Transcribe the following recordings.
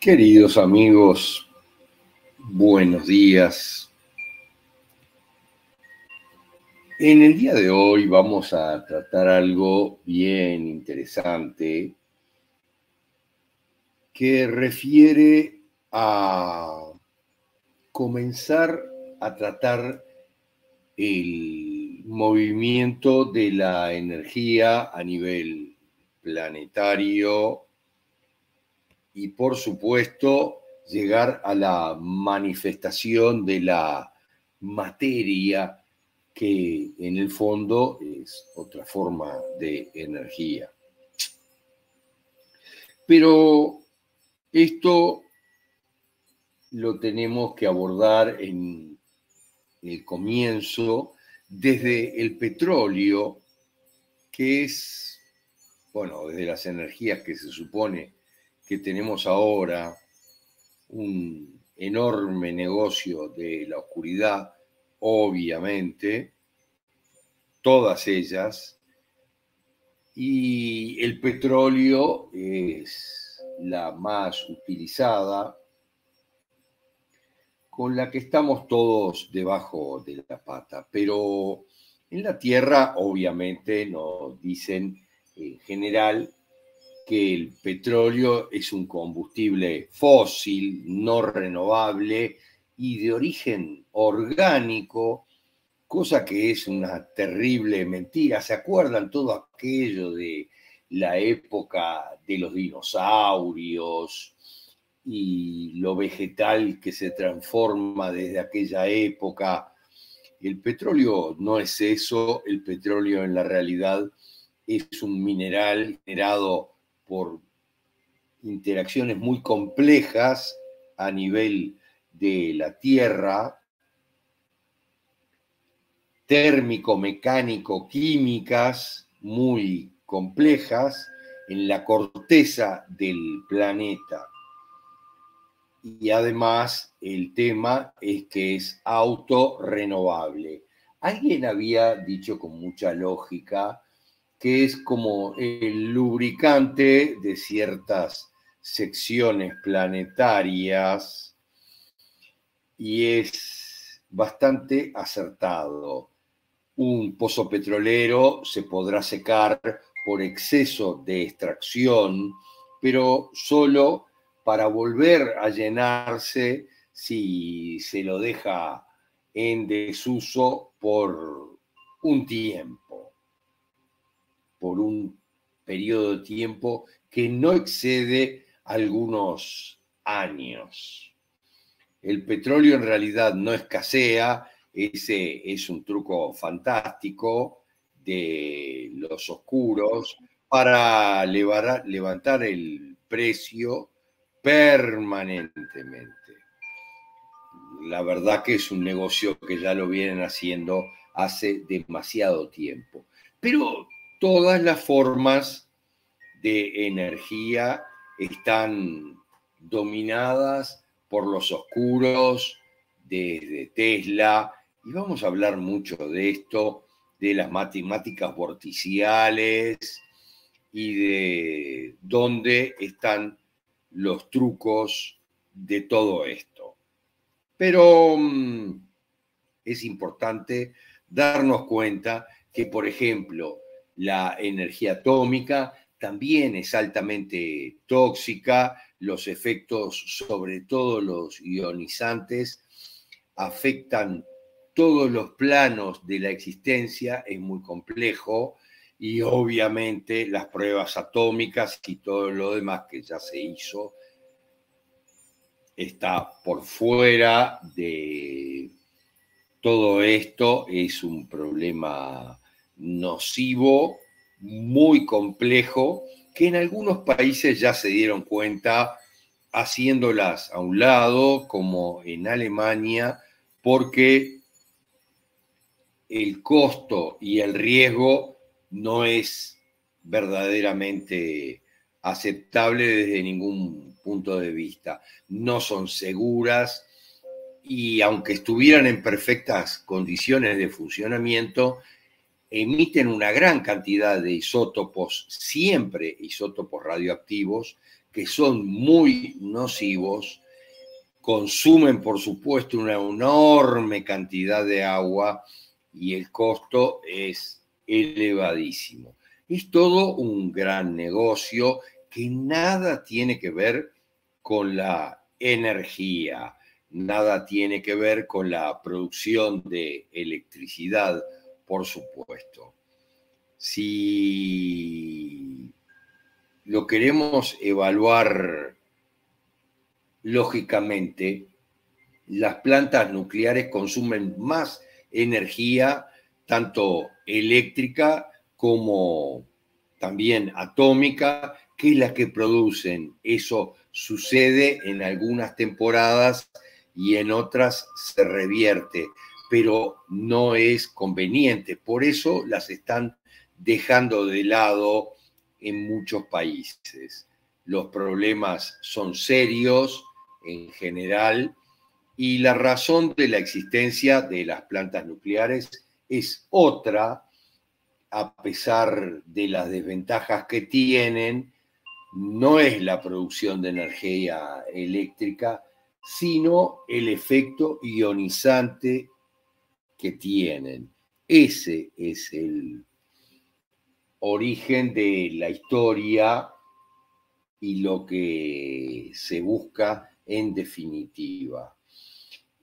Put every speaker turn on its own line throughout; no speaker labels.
Queridos amigos, buenos días. En el día de hoy vamos a tratar algo bien interesante que refiere a comenzar a tratar el movimiento de la energía a nivel planetario y por supuesto llegar a la manifestación de la materia que en el fondo es otra forma de energía. Pero esto lo tenemos que abordar en el comienzo desde el petróleo, que es, bueno, desde las energías que se supone que tenemos ahora, un enorme negocio de la oscuridad, obviamente, todas ellas, y el petróleo es la más utilizada, con la que estamos todos debajo de la pata, pero en la Tierra obviamente nos dicen en general que el petróleo es un combustible fósil, no renovable y de origen orgánico, cosa que es una terrible mentira. ¿Se acuerdan todo aquello de la época de los dinosaurios y lo vegetal que se transforma desde aquella época? El petróleo no es eso, el petróleo en la realidad es un mineral generado por interacciones muy complejas a nivel de la Tierra, térmico, mecánico, químicas muy complejas en la corteza del planeta. Y además el tema es que es autorrenovable. Alguien había dicho con mucha lógica que es como el lubricante de ciertas secciones planetarias y es bastante acertado. Un pozo petrolero se podrá secar por exceso de extracción, pero solo para volver a llenarse si se lo deja en desuso por un tiempo por un periodo de tiempo que no excede algunos años. El petróleo en realidad no escasea, ese es un truco fantástico de los oscuros para levantar el precio permanentemente. La verdad que es un negocio que ya lo vienen haciendo hace demasiado tiempo. Pero todas las formas de energía están dominadas por los oscuros desde Tesla, y vamos a hablar mucho de esto, de las matemáticas vorticiales y de dónde están los trucos de todo esto. Pero mm, es importante darnos cuenta que, por ejemplo, la energía atómica también es altamente tóxica, los efectos, sobre todo los ionizantes, afectan todos los planos de la existencia, es muy complejo, y obviamente las pruebas atómicas y todo lo demás que ya se hizo está por fuera de todo esto, es un problema nocivo, muy complejo, que en algunos países ya se dieron cuenta haciéndolas a un lado, como en Alemania, porque el costo y el riesgo no es verdaderamente aceptable desde ningún punto de vista. No son seguras y aunque estuvieran en perfectas condiciones de funcionamiento, emiten una gran cantidad de isótopos, siempre isótopos radioactivos, que son muy nocivos, consumen por supuesto una enorme cantidad de agua y el costo es elevadísimo. Es todo un gran negocio que nada tiene que ver con la energía, nada tiene que ver con la producción de electricidad, por supuesto. Si lo queremos evaluar lógicamente, las plantas nucleares consumen más energía, tanto eléctrica como también atómica, que la que producen. Eso sucede en algunas temporadas y en otras se revierte, pero no es conveniente. Por eso las están dejando de lado en muchos países. Los problemas son serios en general y la razón de la existencia de las plantas nucleares es otra, a pesar de las desventajas que tienen, no es la producción de energía eléctrica, sino el efecto ionizante que tienen. Ese es el origen de la historia y lo que se busca en definitiva.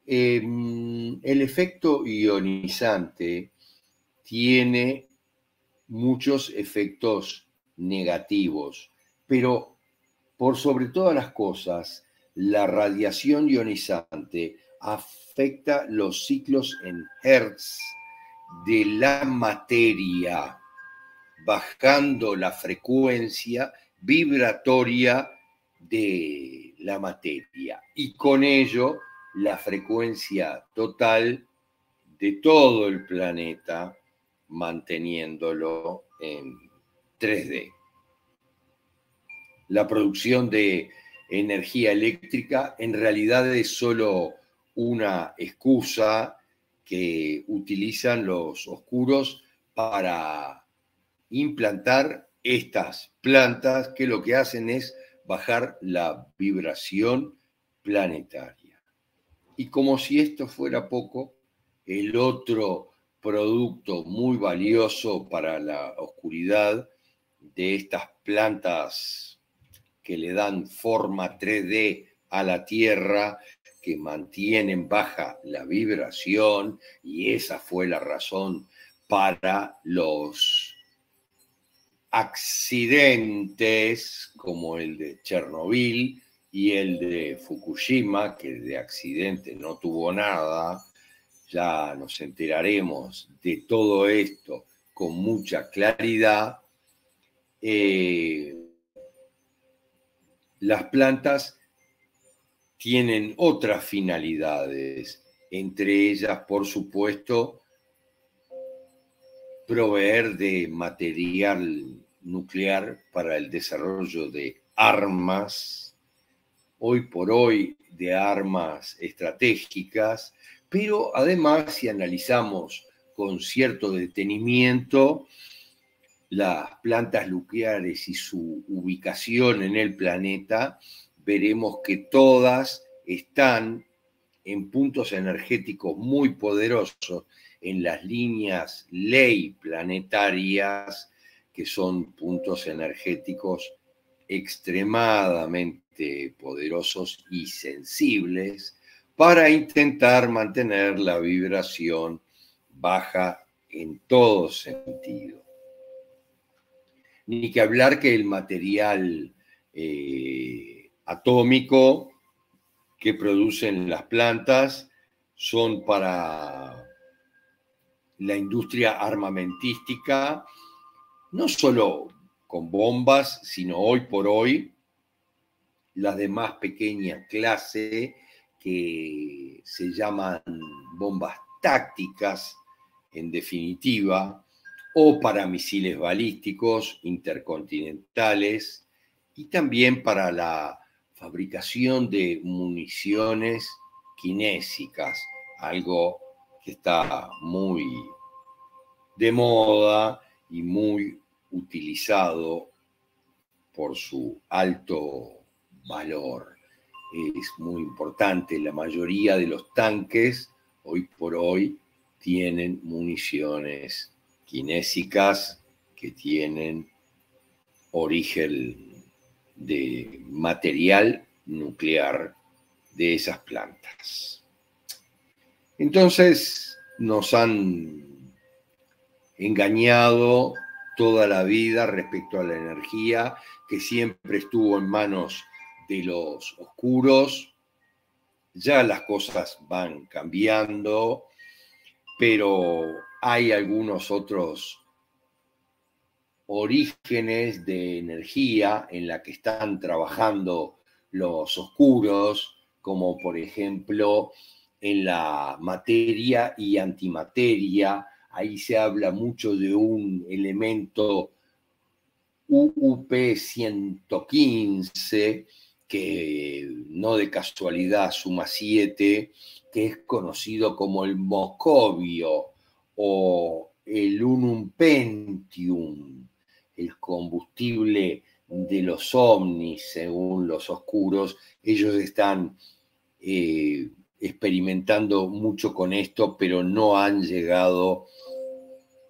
Em, el efecto ionizante tiene muchos efectos negativos, pero por sobre todas las cosas, la radiación ionizante afecta los ciclos en Hertz de la materia, bajando la frecuencia vibratoria de la materia y con ello la frecuencia total de todo el planeta manteniéndolo en 3D. La producción de energía eléctrica en realidad es solo una excusa que utilizan los oscuros para implantar estas plantas que lo que hacen es bajar la vibración planetaria. Y como si esto fuera poco, el otro producto muy valioso para la oscuridad de estas plantas que le dan forma 3D a la Tierra, que mantienen baja la vibración, y esa fue la razón para los accidentes como el de Chernobyl y el de Fukushima, que de accidente no tuvo nada, ya nos enteraremos de todo esto con mucha claridad, eh, las plantas tienen otras finalidades, entre ellas, por supuesto, proveer de material nuclear para el desarrollo de armas, hoy por hoy de armas estratégicas, pero además si analizamos con cierto detenimiento las plantas nucleares y su ubicación en el planeta, veremos que todas están en puntos energéticos muy poderosos en las líneas ley planetarias que son puntos energéticos extremadamente poderosos y sensibles para intentar mantener la vibración baja en todo sentido. Ni que hablar que el material eh, atómico que producen las plantas son para la industria armamentística no solo con bombas, sino hoy por hoy las de más pequeña clase que se llaman bombas tácticas, en definitiva, o para misiles balísticos intercontinentales y también para la fabricación de municiones kinésicas, algo que está muy de moda y muy utilizado por su alto valor. Es muy importante, la mayoría de los tanques hoy por hoy tienen municiones kinésicas que tienen origen de material nuclear de esas plantas. Entonces nos han engañado toda la vida respecto a la energía que siempre estuvo en manos de los oscuros. Ya las cosas van cambiando, pero hay algunos otros orígenes de energía en la que están trabajando los oscuros, como por ejemplo en la materia y antimateria. Ahí se habla mucho de un elemento UUP 115, que no de casualidad suma 7, que es conocido como el moscovio o el unum pentium, el combustible de los ovnis, según los oscuros. Ellos están eh, experimentando mucho con esto, pero no han llegado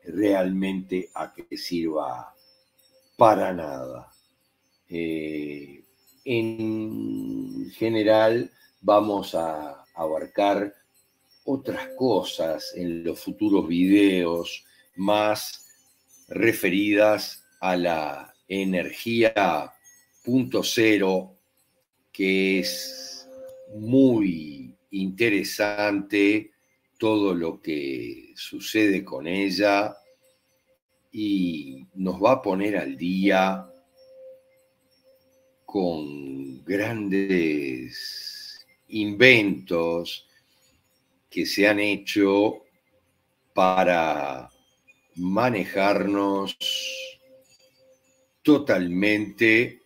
realmente a que sirva para nada. Eh, en general vamos a abarcar otras cosas en los futuros videos más referidas a la energía punto cero, que es muy interesante todo lo que sucede con ella y nos va a poner al día con grandes inventos que se han hecho para manejarnos totalmente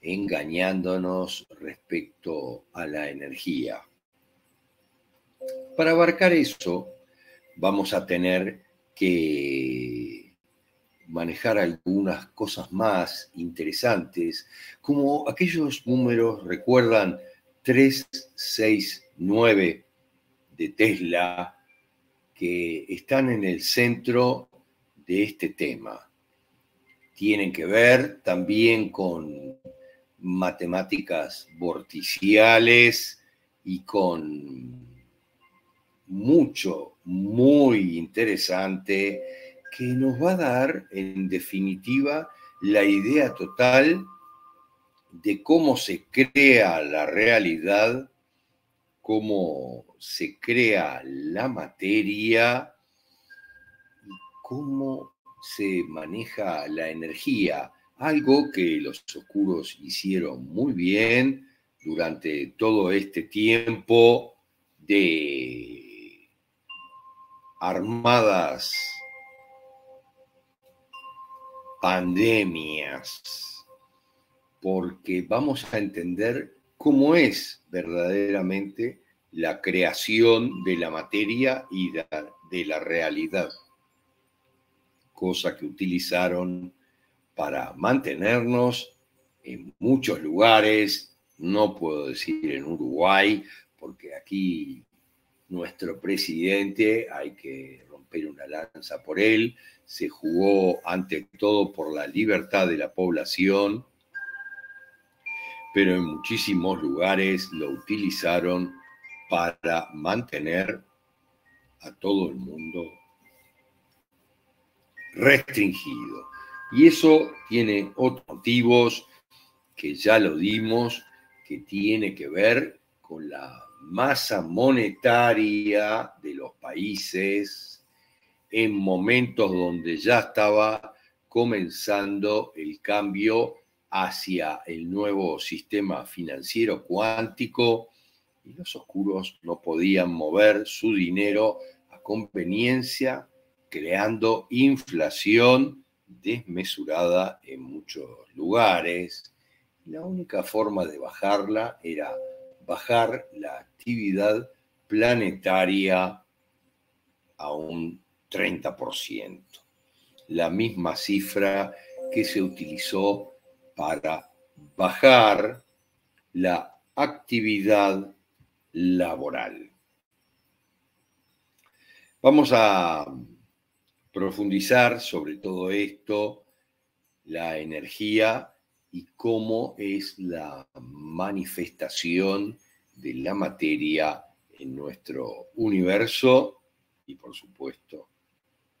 engañándonos respecto a la energía. Para abarcar eso, vamos a tener que manejar algunas cosas más interesantes, como aquellos números, recuerdan, 369 de Tesla, que están en el centro de este tema tienen que ver también con matemáticas vorticiales y con mucho, muy interesante que nos va a dar en definitiva la idea total de cómo se crea la realidad, cómo se crea la materia y cómo se maneja la energía, algo que los oscuros hicieron muy bien durante todo este tiempo de armadas pandemias, porque vamos a entender cómo es verdaderamente la creación de la materia y de la realidad cosa que utilizaron para mantenernos en muchos lugares, no puedo decir en Uruguay, porque aquí nuestro presidente, hay que romper una lanza por él, se jugó ante todo por la libertad de la población, pero en muchísimos lugares lo utilizaron para mantener a todo el mundo restringido. Y eso tiene otros motivos que ya lo dimos, que tiene que ver con la masa monetaria de los países en momentos donde ya estaba comenzando el cambio hacia el nuevo sistema financiero cuántico y los oscuros no podían mover su dinero a conveniencia creando inflación desmesurada en muchos lugares. La única forma de bajarla era bajar la actividad planetaria a un 30%, la misma cifra que se utilizó para bajar la actividad laboral. Vamos a profundizar sobre todo esto, la energía y cómo es la manifestación de la materia en nuestro universo y por supuesto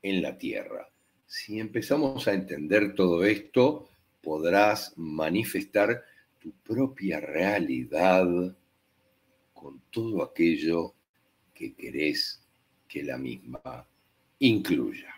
en la Tierra. Si empezamos a entender todo esto, podrás manifestar tu propia realidad con todo aquello que querés que la misma incluya.